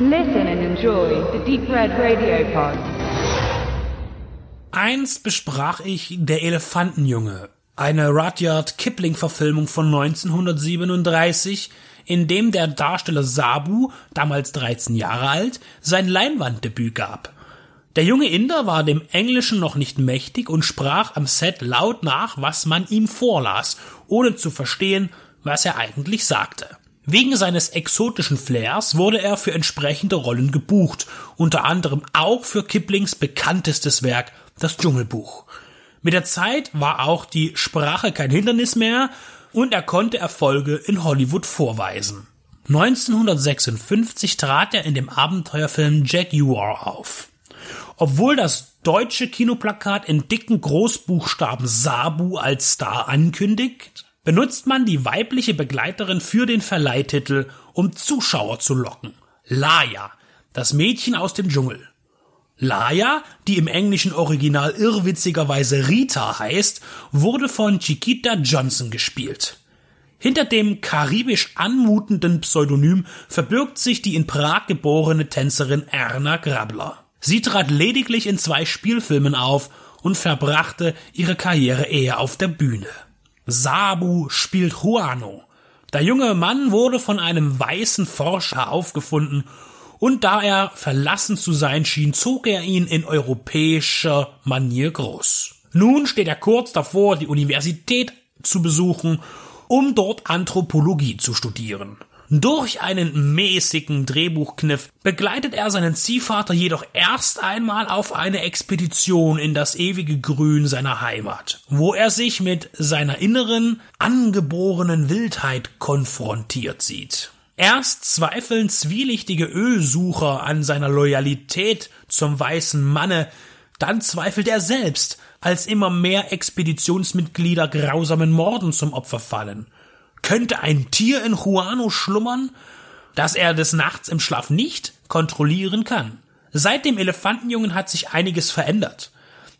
Listen and enjoy the Deep Red Radio Pod. Einst besprach ich Der Elefantenjunge, eine Rudyard Kipling-Verfilmung von 1937, in dem der Darsteller Sabu, damals 13 Jahre alt, sein Leinwanddebüt gab. Der junge Inder war dem Englischen noch nicht mächtig und sprach am Set laut nach, was man ihm vorlas, ohne zu verstehen, was er eigentlich sagte. Wegen seines exotischen Flairs wurde er für entsprechende Rollen gebucht, unter anderem auch für Kiplings bekanntestes Werk, das Dschungelbuch. Mit der Zeit war auch die Sprache kein Hindernis mehr und er konnte Erfolge in Hollywood vorweisen. 1956 trat er in dem Abenteuerfilm Jaguar auf. Obwohl das deutsche Kinoplakat in dicken Großbuchstaben Sabu als Star ankündigt, benutzt man die weibliche Begleiterin für den Verleihtitel, um Zuschauer zu locken. Laya, das Mädchen aus dem Dschungel. Laya, die im englischen Original irrwitzigerweise Rita heißt, wurde von Chiquita Johnson gespielt. Hinter dem karibisch anmutenden Pseudonym verbirgt sich die in Prag geborene Tänzerin Erna Grabler. Sie trat lediglich in zwei Spielfilmen auf und verbrachte ihre Karriere eher auf der Bühne. Sabu spielt Juano. Der junge Mann wurde von einem weißen Forscher aufgefunden und da er verlassen zu sein schien, zog er ihn in europäischer Manier groß. Nun steht er kurz davor, die Universität zu besuchen, um dort Anthropologie zu studieren. Durch einen mäßigen Drehbuchkniff begleitet er seinen Ziehvater jedoch erst einmal auf eine Expedition in das ewige Grün seiner Heimat, wo er sich mit seiner inneren, angeborenen Wildheit konfrontiert sieht. Erst zweifeln zwielichtige Ölsucher an seiner Loyalität zum weißen Manne, dann zweifelt er selbst, als immer mehr Expeditionsmitglieder grausamen Morden zum Opfer fallen. Könnte ein Tier in Juano schlummern, das er des Nachts im Schlaf nicht kontrollieren kann? Seit dem Elefantenjungen hat sich einiges verändert.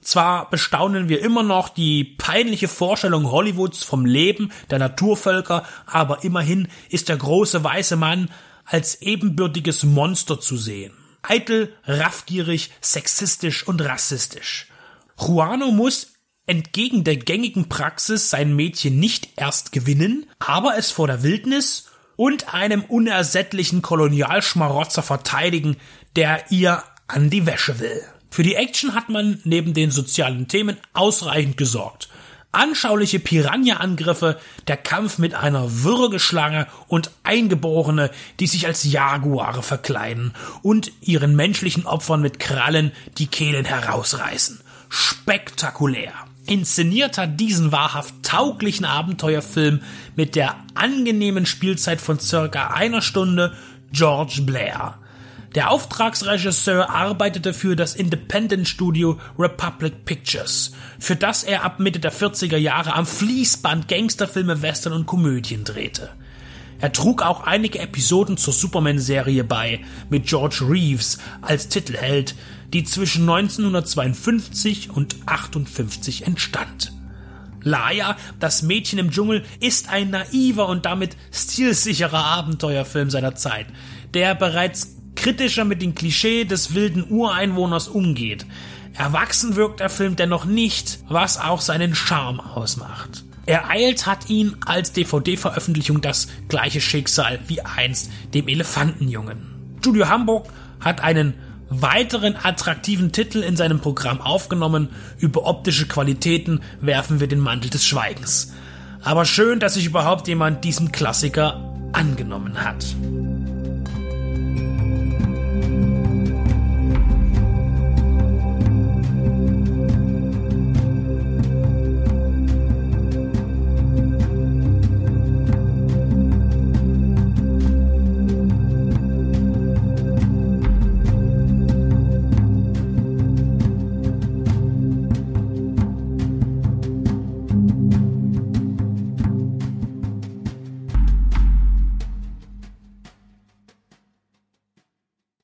Zwar bestaunen wir immer noch die peinliche Vorstellung Hollywoods vom Leben der Naturvölker, aber immerhin ist der große weiße Mann als ebenbürtiges Monster zu sehen. Eitel, raffgierig, sexistisch und rassistisch. Juano muss entgegen der gängigen Praxis sein Mädchen nicht erst gewinnen, aber es vor der Wildnis und einem unersättlichen Kolonialschmarotzer verteidigen, der ihr an die Wäsche will. Für die Action hat man neben den sozialen Themen ausreichend gesorgt. Anschauliche Piranha-Angriffe, der Kampf mit einer Würgeschlange und Eingeborene, die sich als Jaguare verkleiden und ihren menschlichen Opfern mit Krallen die Kehlen herausreißen. Spektakulär. Inszeniert hat diesen wahrhaft tauglichen Abenteuerfilm mit der angenehmen Spielzeit von circa einer Stunde George Blair. Der Auftragsregisseur arbeitete für das Independent Studio Republic Pictures, für das er ab Mitte der 40er Jahre am Fließband Gangsterfilme, Western und Komödien drehte. Er trug auch einige Episoden zur Superman-Serie bei, mit George Reeves als Titelheld, die zwischen 1952 und 58 entstand. Laia, das Mädchen im Dschungel, ist ein naiver und damit stilsicherer Abenteuerfilm seiner Zeit, der bereits kritischer mit den Klischee des wilden Ureinwohners umgeht. Erwachsen wirkt der Film dennoch nicht, was auch seinen Charme ausmacht. Ereilt hat ihn als DVD-Veröffentlichung das gleiche Schicksal wie einst dem Elefantenjungen. Studio Hamburg hat einen weiteren attraktiven Titel in seinem Programm aufgenommen. Über optische Qualitäten werfen wir den Mantel des Schweigens. Aber schön, dass sich überhaupt jemand diesem Klassiker angenommen hat.